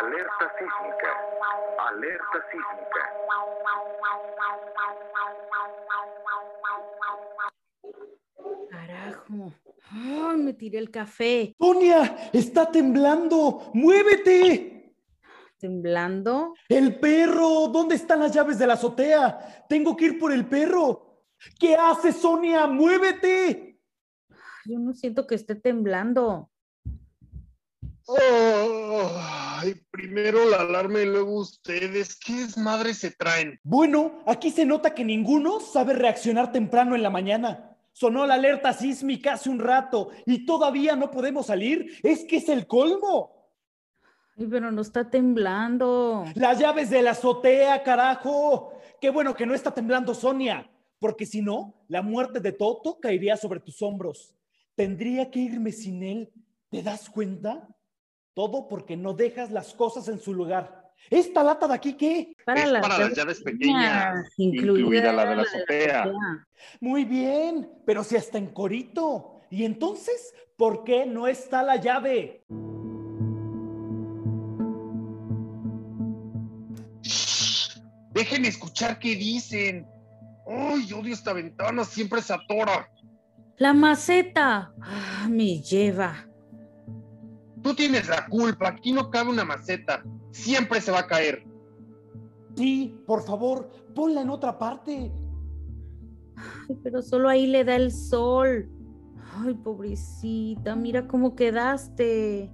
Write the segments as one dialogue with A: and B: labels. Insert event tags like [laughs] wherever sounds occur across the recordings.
A: alerta sísmica.
B: Carajo. Ay, me tiré el café.
C: Sonia, está temblando. ¡Muévete!
B: ¿Temblando?
C: El perro. ¿Dónde están las llaves de la azotea? Tengo que ir por el perro. ¿Qué haces, Sonia? ¡Muévete!
B: Yo no siento que esté temblando.
D: Ay, primero la alarma y luego ustedes. ¿Qué desmadre se traen?
C: Bueno, aquí se nota que ninguno sabe reaccionar temprano en la mañana. Sonó la alerta sísmica hace un rato y todavía no podemos salir. Es que es el colmo.
B: Ay, pero no está temblando.
C: Las llaves de la azotea, carajo. Qué bueno que no está temblando Sonia, porque si no, la muerte de Toto caería sobre tus hombros. Tendría que irme sin él. ¿Te das cuenta? Todo porque no dejas las cosas en su lugar. ¿Esta lata de aquí qué?
D: es para las llaves pequeñas, incluida la de la azotea.
C: Muy bien, pero si hasta en corito. ¿Y entonces por qué no está la llave?
D: Dejen escuchar qué dicen. ¡Ay, odio esta ventana! Siempre se atora.
B: La maceta. Ah, me lleva.
D: Tú tienes la culpa. Aquí no cabe una maceta. Siempre se va a caer.
C: Sí, por favor, ponla en otra parte.
B: Ay, pero solo ahí le da el sol. Ay, pobrecita, mira cómo quedaste.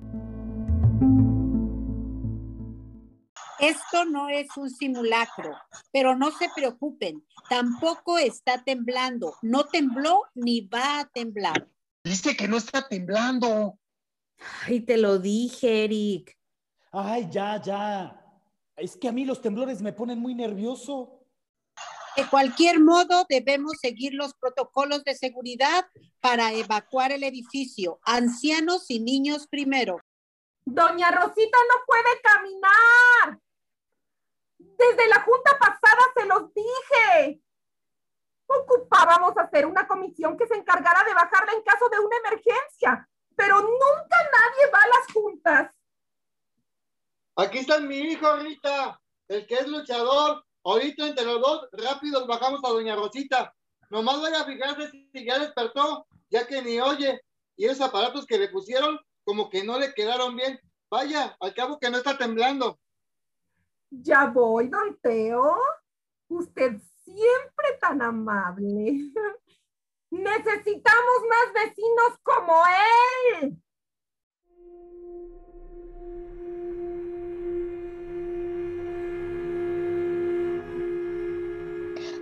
E: Esto no es un simulacro, pero no se preocupen, tampoco está temblando, no tembló ni va a temblar.
D: Dice que no está temblando.
B: Ay, te lo dije, Eric.
C: Ay, ya, ya. Es que a mí los temblores me ponen muy nervioso.
E: De cualquier modo, debemos seguir los protocolos de seguridad para evacuar el edificio. Ancianos y niños primero.
F: Doña Rosita no puede caminar. Desde la junta pasada se los dije. Ocupábamos hacer una comisión que se encargara de bajarla en caso de una emergencia, pero nunca nadie va a las juntas.
G: Aquí está mi hijo, Rita, el que es luchador. Ahorita entre los dos, rápido bajamos a Doña Rosita. Nomás vaya a fijarse si ya despertó, ya que ni oye. Y esos aparatos que le pusieron, como que no le quedaron bien. Vaya, al cabo que no está temblando.
F: Ya voy, don Teo. Usted siempre tan amable. [laughs] Necesitamos más vecinos como él.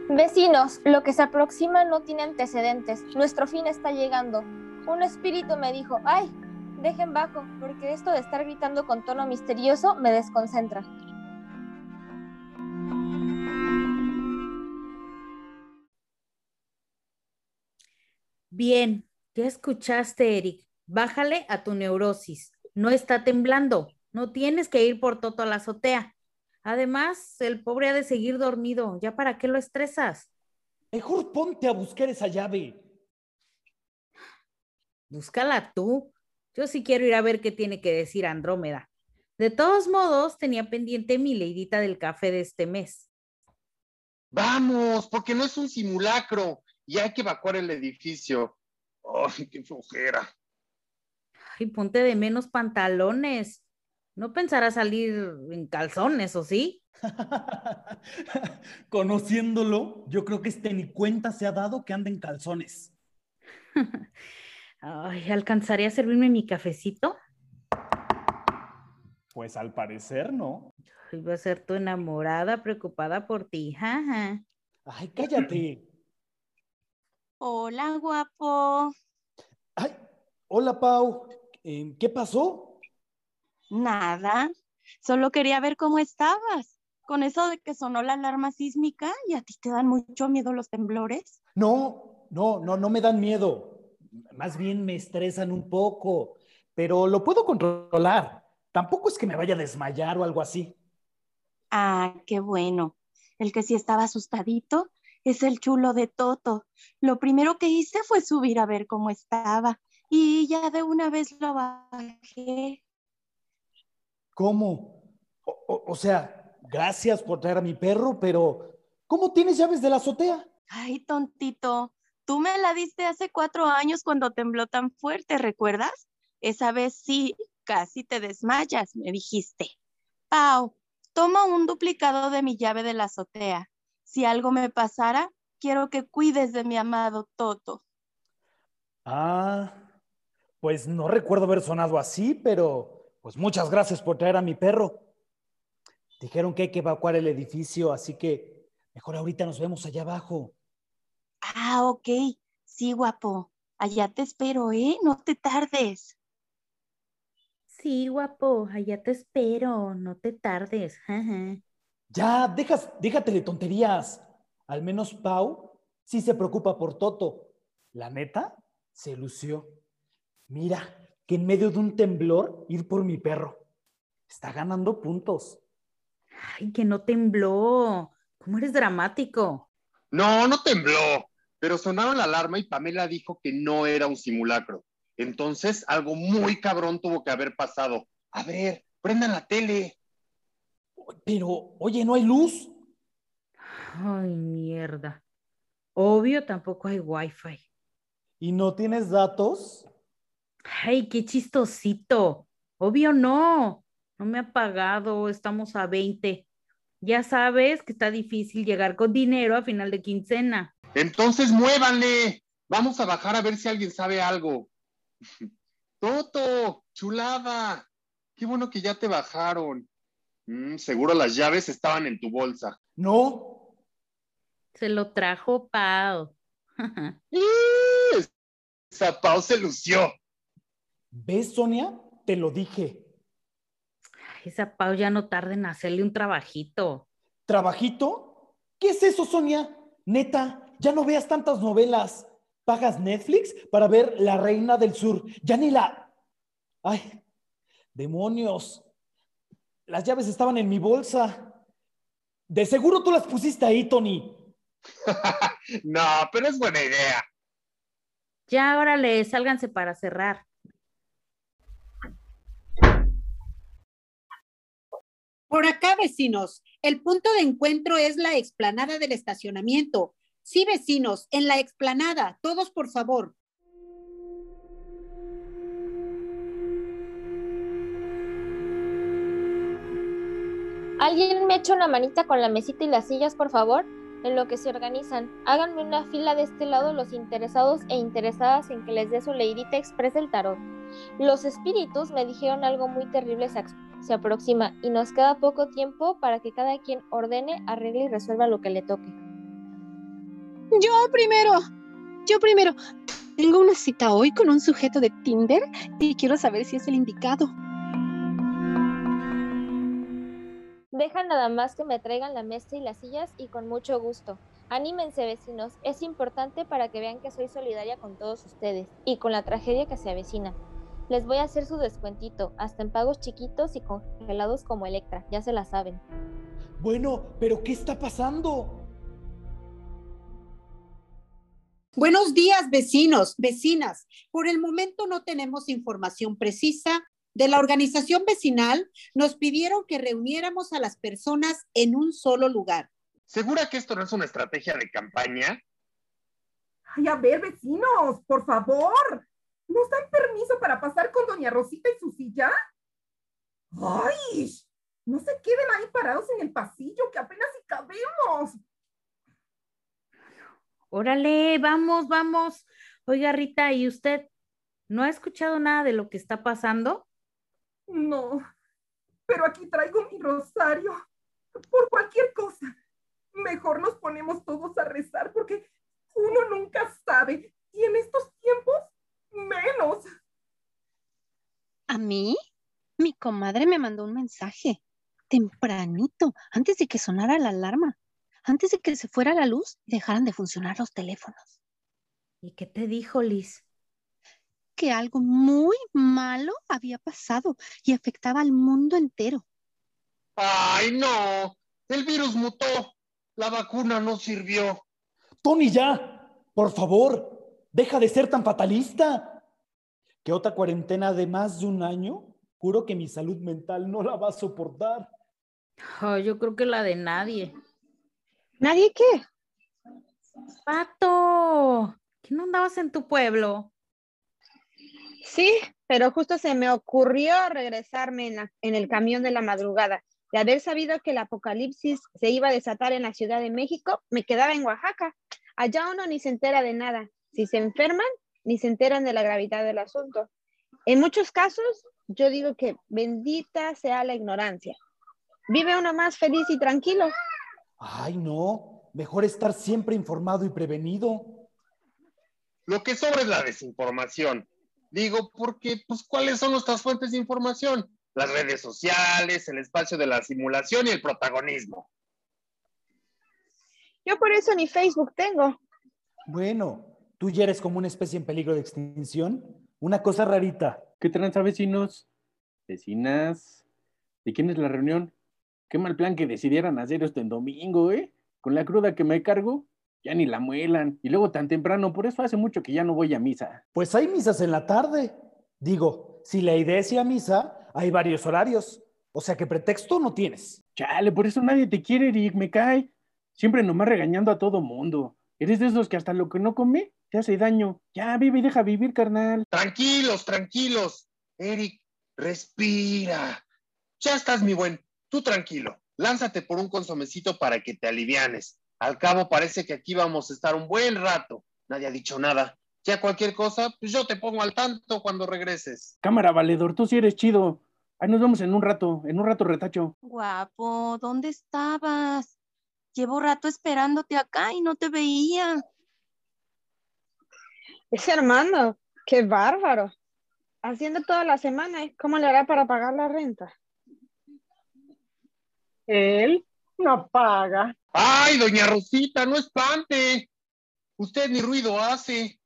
H: Vecinos, lo que se aproxima no tiene antecedentes. Nuestro fin está llegando. Un espíritu me dijo, ay, dejen bajo, porque esto de estar gritando con tono misterioso me desconcentra.
B: Bien, ya escuchaste, Eric. Bájale a tu neurosis. No está temblando. No tienes que ir por todo a la azotea. Además, el pobre ha de seguir dormido. ¿Ya para qué lo estresas?
C: Mejor ponte a buscar esa llave.
B: Búscala tú. Yo sí quiero ir a ver qué tiene que decir Andrómeda. De todos modos, tenía pendiente mi leidita del café de este mes.
D: Vamos, porque no es un simulacro y hay que evacuar el edificio. ¡Ay, qué flojera!
B: Ay, ponte de menos pantalones. No pensará salir en calzones, ¿o sí? [laughs]
C: Conociéndolo, yo creo que este ni cuenta se ha dado que anda en calzones. [laughs]
B: Ay, ¿alcanzaría a servirme mi cafecito?
C: Pues al parecer no.
B: Iba a ser tu enamorada, preocupada por ti, jaja.
C: Ay, cállate.
I: Hola, guapo.
C: Ay, hola, Pau. Eh, ¿Qué pasó?
I: Nada, solo quería ver cómo estabas. Con eso de que sonó la alarma sísmica y a ti te dan mucho miedo los temblores.
C: No, no, no, no me dan miedo. Más bien me estresan un poco, pero lo puedo controlar. Tampoco es que me vaya a desmayar o algo así.
I: Ah, qué bueno. El que sí estaba asustadito es el chulo de Toto. Lo primero que hice fue subir a ver cómo estaba y ya de una vez lo bajé.
C: ¿Cómo? O, o sea, Gracias por traer a mi perro, pero ¿cómo tienes llaves de la azotea?
I: Ay, tontito, tú me la diste hace cuatro años cuando tembló tan fuerte, ¿recuerdas? Esa vez sí, casi te desmayas, me dijiste. Pau, toma un duplicado de mi llave de la azotea. Si algo me pasara, quiero que cuides de mi amado Toto.
C: Ah, pues no recuerdo haber sonado así, pero pues muchas gracias por traer a mi perro. Dijeron que hay que evacuar el edificio, así que mejor ahorita nos vemos allá abajo.
I: Ah, ok. Sí, guapo. Allá te espero, ¿eh? No te tardes.
B: Sí, guapo, allá te espero, no te tardes. Ajá.
C: Ya, dejas, déjate de tonterías. Al menos Pau sí se preocupa por Toto. La neta, se lució. Mira, que en medio de un temblor ir por mi perro. Está ganando puntos.
B: Ay, que no tembló. ¿Cómo eres dramático?
D: No, no tembló, pero sonaron la alarma y Pamela dijo que no era un simulacro. Entonces, algo muy cabrón tuvo que haber pasado. A ver, prendan la tele.
C: Pero, oye, ¿no hay luz?
B: Ay, mierda. Obvio, tampoco hay wifi.
C: ¿Y no tienes datos?
B: Ay, qué chistosito. Obvio no. No me ha pagado, estamos a 20. Ya sabes que está difícil llegar con dinero a final de quincena.
D: Entonces, muévanle. Vamos a bajar a ver si alguien sabe algo. [laughs] Toto, chulada. Qué bueno que ya te bajaron. Mm, seguro las llaves estaban en tu bolsa.
C: No.
B: Se lo trajo Pau. [laughs]
D: Esa Pau se lució.
C: ¿Ves, Sonia? Te lo dije.
B: Esa Pau ya no tarda en hacerle un trabajito.
C: ¿Trabajito? ¿Qué es eso, Sonia? Neta, ya no veas tantas novelas. Pagas Netflix para ver La Reina del Sur. Ya ni la... Ay, demonios. Las llaves estaban en mi bolsa. De seguro tú las pusiste ahí, Tony. [laughs]
D: no, pero es buena idea.
B: Ya, órale, sálganse para cerrar.
E: Por acá, vecinos, el punto de encuentro es la explanada del estacionamiento. Sí, vecinos, en la explanada, todos por favor.
H: ¿Alguien me echa una manita con la mesita y las sillas, por favor? En lo que se organizan, háganme una fila de este lado los interesados e interesadas en que les dé su leidita expresa el tarot. Los espíritus me dijeron algo muy terrible se, aproxima y nos queda poco tiempo para que cada quien ordene, arregle y resuelva lo que le toque.
I: Yo primero, yo primero. Tengo una cita hoy con un sujeto de Tinder y quiero saber si es el indicado.
H: Deja nada más que me traigan la mesa y las sillas y con mucho gusto. Anímense vecinos, es importante para que vean que soy solidaria con todos ustedes y con la tragedia que se avecina. Les voy a hacer su descuentito, hasta en pagos chiquitos y congelados como Electra, ya se la saben.
C: Bueno, pero ¿qué está pasando?
E: Buenos días, vecinos, vecinas. Por el momento no tenemos información precisa. De la organización vecinal nos pidieron que reuniéramos a las personas en un solo lugar.
D: ¿Segura que esto no es una estrategia de campaña?
F: Ay, a ver, vecinos, por favor. ¿Nos dan permiso para pasar con doña Rosita y su silla? ¡Ay! No se queden ahí parados en el pasillo, que apenas si cabemos.
B: Órale, vamos, vamos. Oiga, Rita, ¿y usted no ha escuchado nada de lo que está pasando?
F: No, pero aquí traigo mi rosario. Por cualquier cosa. Mejor nos ponemos todos a rezar porque uno nunca sabe. Y en estos tiempos, menos.
I: ¿A mí? Mi comadre me mandó un mensaje tempranito, antes de que sonara la alarma, antes de que se fuera la luz y dejaran de funcionar los teléfonos.
B: ¿Y qué te dijo, Liz?
I: Que algo muy malo había pasado y afectaba al mundo entero.
D: ¡Ay, no! El virus mutó. La vacuna no sirvió.
C: Tony, ya. Por favor, deja de ser tan fatalista. ¿Qué otra cuarentena de más de un año? Juro que mi salud mental no la va a soportar.
B: Oh, yo creo que la de nadie.
H: ¿Nadie qué?
B: Pato, ¿qué no andabas en tu pueblo?
H: Sí, pero justo se me ocurrió regresarme en, la- en el camión de la madrugada. De haber sabido que el apocalipsis se iba a desatar en la Ciudad de México, me quedaba en Oaxaca. Allá uno ni se entera de nada. Si se enferman, ni se enteran de la gravedad del asunto. En muchos casos, yo digo que bendita sea la ignorancia. Vive uno más feliz y tranquilo.
C: Ay, no. Mejor estar siempre informado y prevenido.
D: Lo que sobra es la desinformación. Digo, porque, pues, ¿cuáles son nuestras fuentes de información? Las redes sociales, el espacio de la simulación y el protagonismo.
H: Yo por eso ni Facebook tengo.
C: Bueno, tú ya eres como una especie en peligro de extinción. Una cosa rarita.
A: ¿Qué tranza, vecinos? Vecinas. ¿De quién es la reunión? Qué mal plan que decidieran hacer esto en domingo, ¿eh? Con la cruda que me cargo, ya ni la muelan. Y luego tan temprano, por eso hace mucho que ya no voy a misa.
C: Pues hay misas en la tarde. Digo, si la idea es ir a misa, hay varios horarios. O sea que pretexto no tienes.
A: Chale, por eso nadie te quiere, Eric, me cae. Siempre nomás regañando a todo mundo. Eres de esos que hasta lo que no come te hace daño. Ya, vive y deja vivir, carnal.
D: Tranquilos, tranquilos. Eric, respira. Ya estás, mi buen. Tú tranquilo. Lánzate por un consomecito para que te alivianes. Al cabo parece que aquí vamos a estar un buen rato. Nadie ha dicho nada. Ya cualquier cosa, pues yo te pongo al tanto cuando regreses.
A: Cámara, valedor, tú sí eres chido. Ahí nos vemos en un rato, en un rato retacho.
I: Guapo, ¿dónde estabas? Llevo rato esperándote acá y no te veía.
H: Ese Armando, qué bárbaro. Haciendo toda la semana, ¿eh? ¿cómo le hará para pagar la renta?
J: Él no paga.
D: ¡Ay, doña Rosita, no espante! Usted ni ruido hace.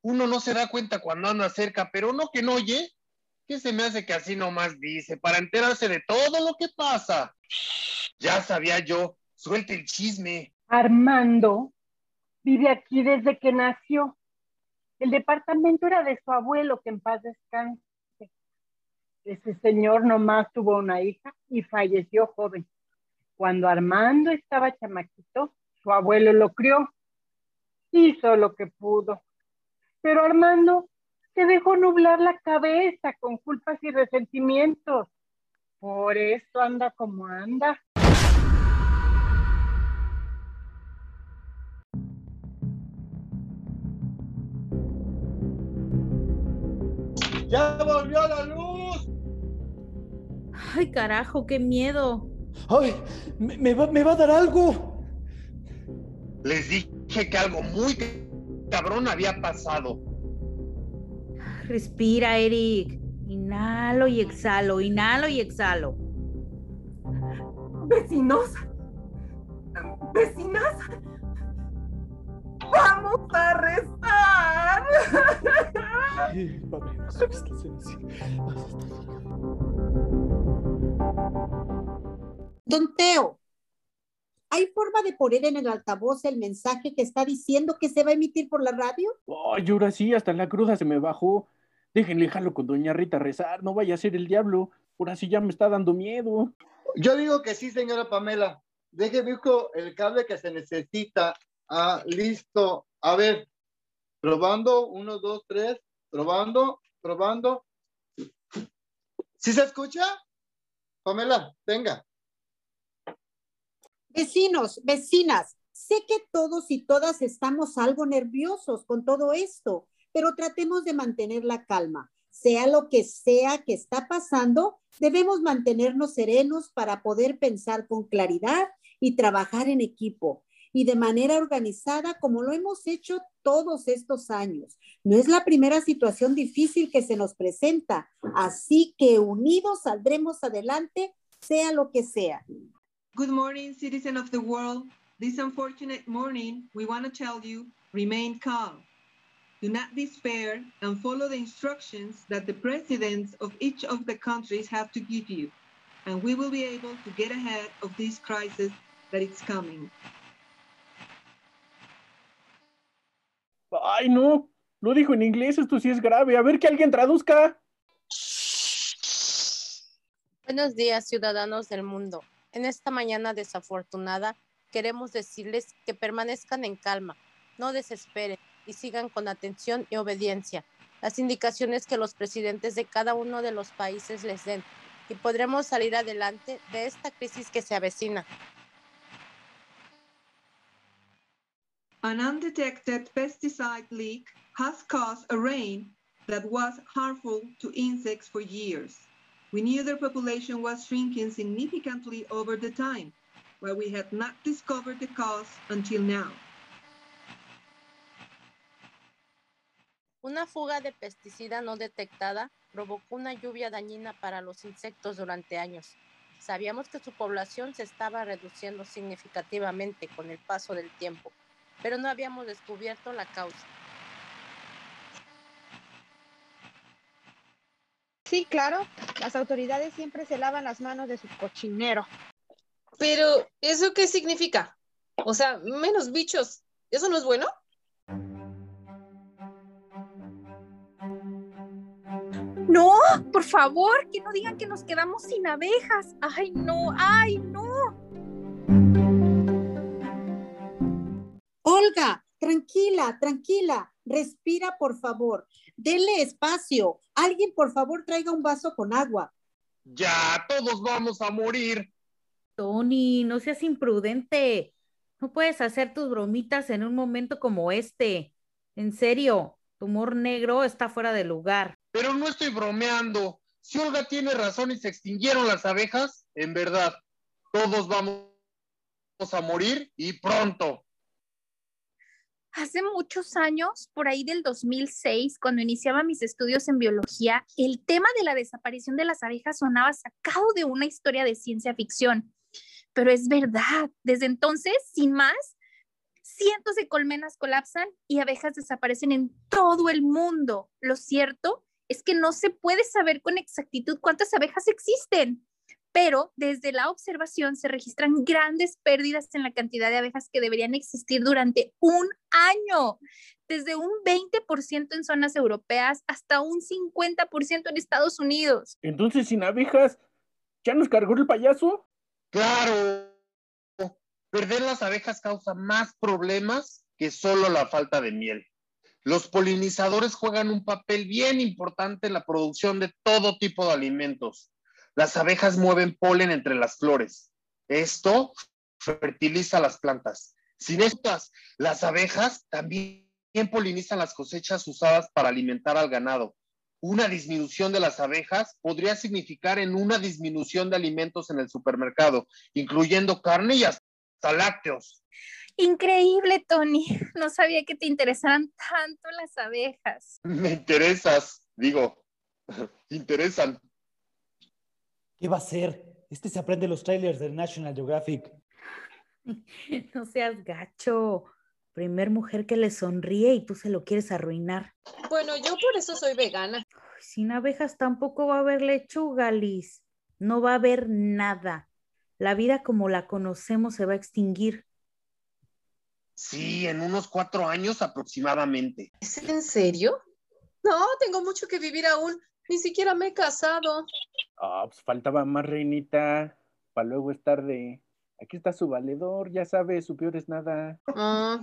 D: Uno no se da cuenta cuando anda cerca, pero no que no oye. ¿Qué se me hace que así nomás dice? Para enterarse de todo lo que pasa. Ya sabía yo. Suelte el chisme.
J: Armando vive aquí desde que nació. El departamento era de su abuelo, que en paz descanse. Ese señor nomás tuvo una hija y falleció joven. Cuando Armando estaba chamaquito, su abuelo lo crió. Hizo lo que pudo. Pero Armando se dejó nublar la cabeza con culpas y resentimientos. Por eso anda como anda.
G: ¡Ya volvió la luz!
B: Ay, carajo, qué miedo.
C: ¡Ay! Me, me va, me va a dar algo.
D: Les dije que algo muy cabrón había pasado.
B: Respira, Eric. Inhalo y exhalo, inhalo y exhalo.
F: Vecinos, vecinas, vamos a rezar.
C: Ay, Padre nuestro
E: Don Teo, ¿hay forma de poner en el altavoz el mensaje que está diciendo que se va a emitir por la radio?
A: Ay, ahora sí, hasta la cruda se me bajó. Déjenle jalo con doña Rita a rezar, no vaya a ser el diablo. Ahora sí ya me está dando miedo.
G: Yo digo que sí, señora Pamela. Deje busco el cable que se necesita. Ah, listo. A ver, probando, uno, dos, tres, probando, probando. ¿Sí se escucha? Pamela, venga.
E: Vecinos, vecinas, sé que todos y todas estamos algo nerviosos con todo esto, pero tratemos de mantener la calma. Sea lo que sea que está pasando, debemos mantenernos serenos para poder pensar con claridad y trabajar en equipo y de manera organizada como lo hemos hecho todos estos años. No es la primera situación difícil que se nos presenta, así que unidos saldremos adelante, sea lo que sea.
K: Good morning, citizen of the world. This unfortunate morning, we want to tell you, remain calm. Do not despair and follow the instructions that the presidents of each of the countries have to give you. And we will be able to get ahead of this crisis that is coming.
A: Ay, no, lo dijo en inglés, esto sí es grave. A ver que alguien traduzca.
H: Buenos días, ciudadanos del mundo.
L: En esta mañana desafortunada, queremos decirles que permanezcan en calma, no desesperen y sigan con atención y obediencia las indicaciones que los presidentes de cada uno de los países les den y podremos salir adelante de esta crisis que se avecina.
K: An undetected pesticide leak has caused a rain that was harmful to insects for years. We knew their population was shrinking significantly over the time, but we had not discovered the cause until now.
L: Una fuga de pesticida no detectada provocó una lluvia dañina para los insectos durante años. Sabíamos que su población se estaba reduciendo significativamente con el paso del tiempo, pero no habíamos descubierto la causa.
M: Sí, claro, las autoridades siempre se lavan las manos de su cochinero.
N: Pero, ¿eso qué significa? O sea, menos bichos. ¿Eso no es bueno?
M: No, por favor, que no digan que nos quedamos sin abejas. Ay, no, ay, no.
E: Olga, tranquila, tranquila. Respira, por favor. Denle espacio. Alguien, por favor, traiga un vaso con agua.
D: Ya, todos vamos a morir.
B: Tony, no seas imprudente. No puedes hacer tus bromitas en un momento como este. En serio, tu humor negro está fuera de lugar.
D: Pero no estoy bromeando. Si Olga tiene razón y se extinguieron las abejas, en verdad, todos vamos a morir y pronto.
M: Hace muchos años, por ahí del 2006, cuando iniciaba mis estudios en biología, el tema de la desaparición de las abejas sonaba sacado de una historia de ciencia ficción. Pero es verdad, desde entonces, sin más, cientos de colmenas colapsan y abejas desaparecen en todo el mundo. Lo cierto es que no se puede saber con exactitud cuántas abejas existen, pero desde la observación se registran grandes pérdidas en la cantidad de abejas que deberían existir durante un año, desde un 20% en zonas europeas hasta un 50% en Estados Unidos.
A: Entonces, sin abejas, ¿ya nos cargó el payaso?
D: Claro. Perder las abejas causa más problemas que solo la falta de miel. Los polinizadores juegan un papel bien importante en la producción de todo tipo de alimentos. Las abejas mueven polen entre las flores. Esto fertiliza las plantas. Sin estas, las abejas también polinizan las cosechas usadas para alimentar al ganado. Una disminución de las abejas podría significar en una disminución de alimentos en el supermercado, incluyendo carne y hasta lácteos.
M: Increíble, Tony. No sabía que te interesaran tanto las abejas.
D: Me interesas, digo, [laughs] interesan.
C: ¿Qué va a ser? Este se aprende los trailers del National Geographic. [laughs]
B: No seas gacho. Primer mujer que le sonríe y tú se lo quieres arruinar.
N: Bueno, yo por eso soy vegana.
B: Sin abejas tampoco va a haber lechuga, Liz. No va a haber nada. La vida como la conocemos se va a extinguir.
D: Sí, en unos cuatro años aproximadamente.
N: ¿Es en serio? No, tengo mucho que vivir aún. Ni siquiera me he casado.
A: Ah, pues faltaba más reinita. Para luego es tarde. Aquí está su valedor, ya sabe, su peor es nada.
N: Mm,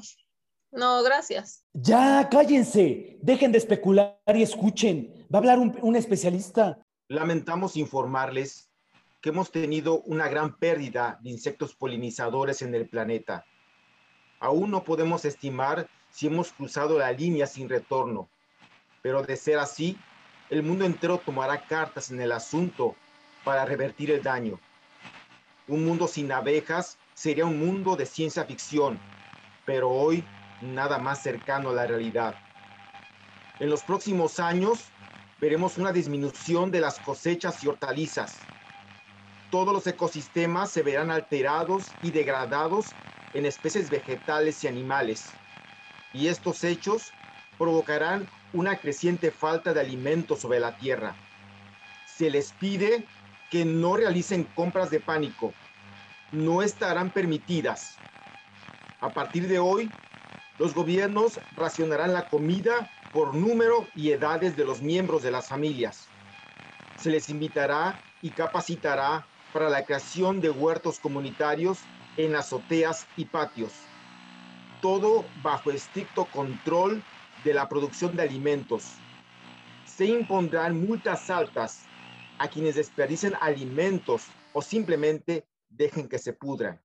N: no, gracias.
C: Ya, cállense. Dejen de especular y escuchen. Va a hablar un, un especialista.
O: Lamentamos informarles que hemos tenido una gran pérdida de insectos polinizadores en el planeta. Aún no podemos estimar si hemos cruzado la línea sin retorno, pero de ser así, el mundo entero tomará cartas en el asunto para revertir el daño. Un mundo sin abejas sería un mundo de ciencia ficción, pero hoy nada más cercano a la realidad. En los próximos años veremos una disminución de las cosechas y hortalizas. Todos los ecosistemas se verán alterados y degradados en especies vegetales y animales. Y estos hechos provocarán una creciente falta de alimentos sobre la tierra. Se les pide que no realicen compras de pánico. No estarán permitidas. A partir de hoy, los gobiernos racionarán la comida por número y edades de los miembros de las familias. Se les invitará y capacitará para la creación de huertos comunitarios en azoteas y patios. Todo bajo estricto control de la producción de alimentos. Se impondrán multas altas a quienes desperdicen alimentos o simplemente dejen que se pudran.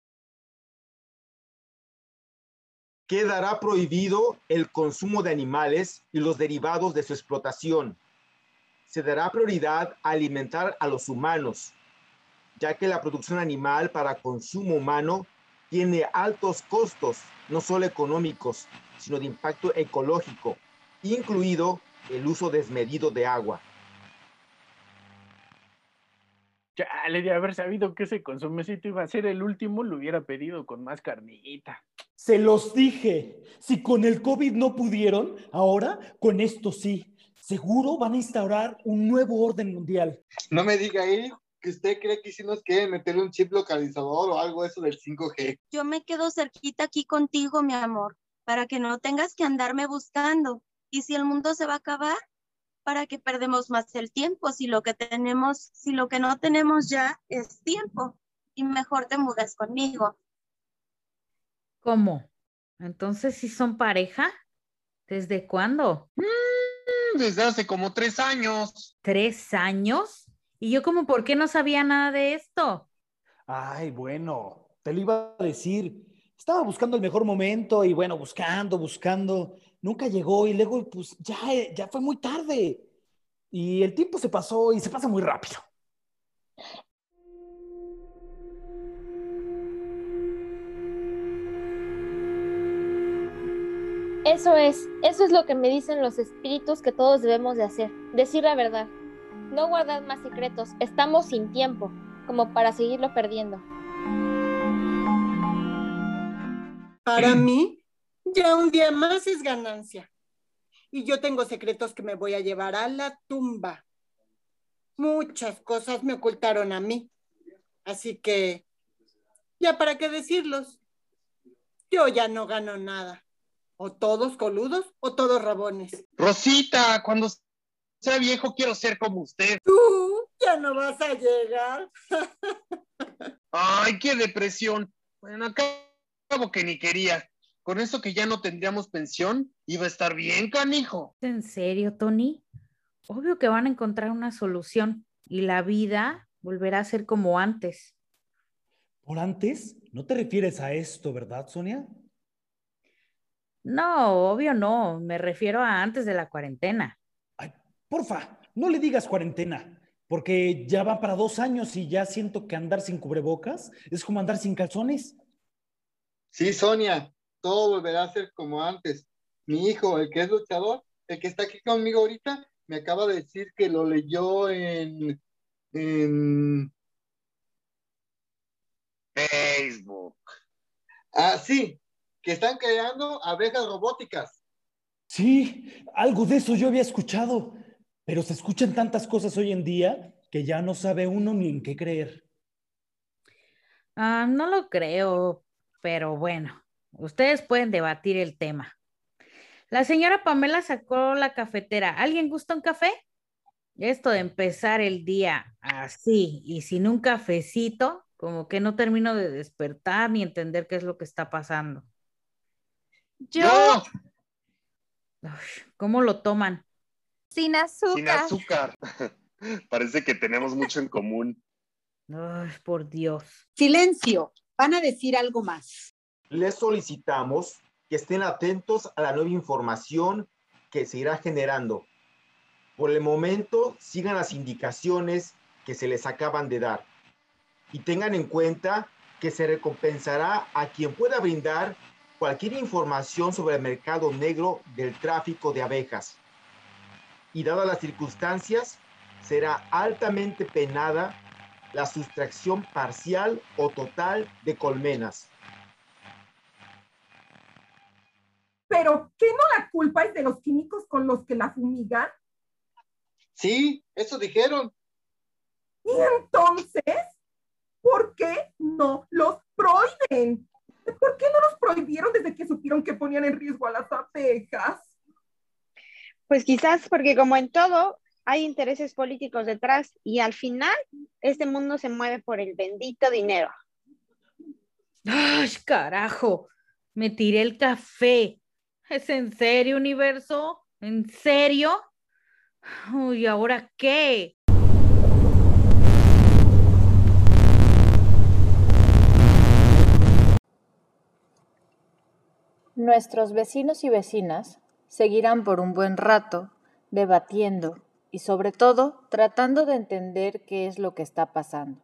O: Quedará prohibido el consumo de animales y los derivados de su explotación. Se dará prioridad a alimentar a los humanos, ya que la producción animal para consumo humano tiene altos costos, no solo económicos, sino de impacto ecológico, incluido el uso desmedido de agua.
A: Ya, le de haber sabido que ese consomecito iba a ser el último, lo hubiera pedido con más carnita.
C: Se los dije. Si con el COVID no pudieron, ahora con esto sí. Seguro van a instaurar un nuevo orden mundial.
G: No me diga ahí que usted cree que si nos meterle un chip localizador o algo eso del 5G.
I: Yo me quedo cerquita aquí contigo, mi amor, para que no tengas que andarme buscando. ¿Y si el mundo se va a acabar? ¿Para que perdemos más el tiempo? Si lo que tenemos, si lo que no tenemos ya es tiempo. Y mejor te mudas conmigo.
B: ¿Cómo? Entonces, ¿sí son pareja? ¿Desde cuándo?
D: Mm, desde hace como tres años.
B: ¿Tres años? ¿Y yo como por qué no sabía nada de esto?
C: Ay, bueno, te lo iba a decir. Estaba buscando el mejor momento y bueno, buscando, buscando. Nunca llegó y luego pues ya, ya fue muy tarde. Y el tiempo se pasó y se pasa muy rápido.
H: Eso es, eso es lo que me dicen los espíritus que todos debemos de hacer, decir la verdad. No guardar más secretos, estamos sin tiempo, como para seguirlo perdiendo.
J: Para mí, ya un día más es ganancia. Y yo tengo secretos que me voy a llevar a la tumba. Muchas cosas me ocultaron a mí. Así que, ya para qué decirlos. Yo ya no gano nada. O todos coludos o todos rabones.
D: Rosita, cuando sea viejo quiero ser como usted.
J: Tú ya no vas a llegar. [laughs]
D: Ay, qué depresión. Bueno, acabo que ni quería. Con eso que ya no tendríamos pensión, iba a estar bien, canijo.
B: ¿En serio, Tony? Obvio que van a encontrar una solución y la vida volverá a ser como antes.
C: ¿Por antes? No te refieres a esto, ¿verdad, Sonia?
B: No, obvio no. Me refiero a antes de la cuarentena.
C: Porfa, no le digas cuarentena, porque ya va para dos años y ya siento que andar sin cubrebocas es como andar sin calzones.
G: Sí, Sonia, todo volverá a ser como antes. Mi hijo, el que es luchador, el que está aquí conmigo ahorita, me acaba de decir que lo leyó en, en
D: Facebook.
G: Ah, sí, que están creando abejas robóticas.
C: Sí, algo de eso yo había escuchado, pero se escuchan tantas cosas hoy en día que ya no sabe uno ni en qué creer.
B: Ah, no lo creo, pero bueno, ustedes pueden debatir el tema. La señora Pamela sacó la cafetera. ¿Alguien gusta un café? Esto de empezar el día así y sin un cafecito, como que no termino de despertar ni entender qué es lo que está pasando.
I: Yo,
B: ¿Cómo lo toman?
M: Sin azúcar.
D: Sin azúcar. [laughs] Parece que tenemos mucho en común.
B: Ay, por Dios.
E: Silencio, van a decir algo más.
O: Les solicitamos que estén atentos a la nueva información que se irá generando. Por el momento, sigan las indicaciones que se les acaban de dar y tengan en cuenta que se recompensará a quien pueda brindar cualquier información sobre el mercado negro del tráfico de abejas. Y dadas las circunstancias, será altamente penada la sustracción parcial o total de colmenas.
F: ¿Pero qué no la culpa es de los químicos con los que la fumigan?
G: Sí, eso dijeron.
F: Y entonces, ¿por qué no los prohíben? ¿Por qué no los prohibieron desde que supieron que ponían en riesgo a las abejas?
P: Pues quizás porque como en todo, hay intereses políticos detrás y al final este mundo se mueve por el bendito dinero.
B: ¡Ay, carajo! Me tiré el café. ¿Es en serio, universo? ¿En serio? Uy, ¿ahora qué?
Q: Nuestros vecinos y vecinas seguirán por un buen rato debatiendo y sobre todo tratando de entender qué es lo que está pasando,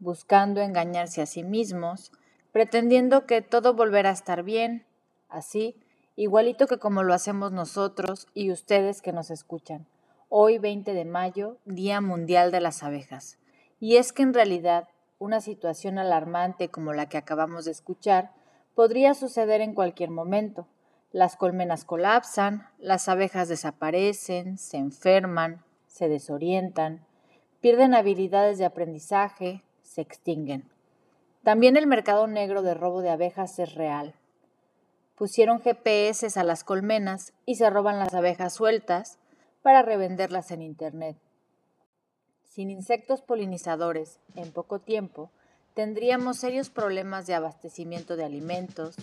Q: buscando engañarse a sí mismos, pretendiendo que todo volverá a estar bien, así, igualito que como lo hacemos nosotros y ustedes que nos escuchan. Hoy 20 de mayo, Día Mundial de las Abejas. Y es que en realidad una situación alarmante como la que acabamos de escuchar podría suceder en cualquier momento. Las colmenas colapsan, las abejas desaparecen, se enferman, se desorientan, pierden habilidades de aprendizaje, se extinguen. También el mercado negro de robo de abejas es real. Pusieron GPS a las colmenas y se roban las abejas sueltas para revenderlas en Internet. Sin insectos polinizadores, en poco tiempo, tendríamos serios problemas de abastecimiento de alimentos,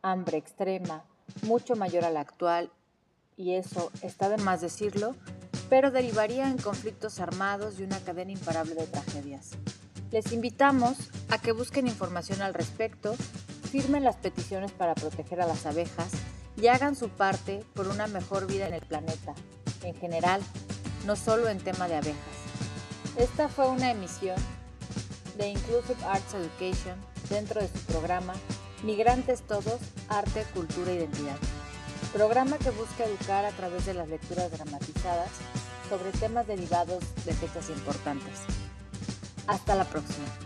Q: hambre extrema, mucho mayor a la actual, y eso está de más decirlo, pero derivaría en conflictos armados y una cadena imparable de tragedias. Les invitamos a que busquen información al respecto, firmen las peticiones para proteger a las abejas y hagan su parte por una mejor vida en el planeta, en general, no solo en tema de abejas. Esta fue una emisión de Inclusive Arts Education dentro de su programa Migrantes Todos, Arte, Cultura e Identidad. Programa que busca educar a través de las lecturas dramatizadas sobre temas derivados de fechas importantes. Hasta la próxima.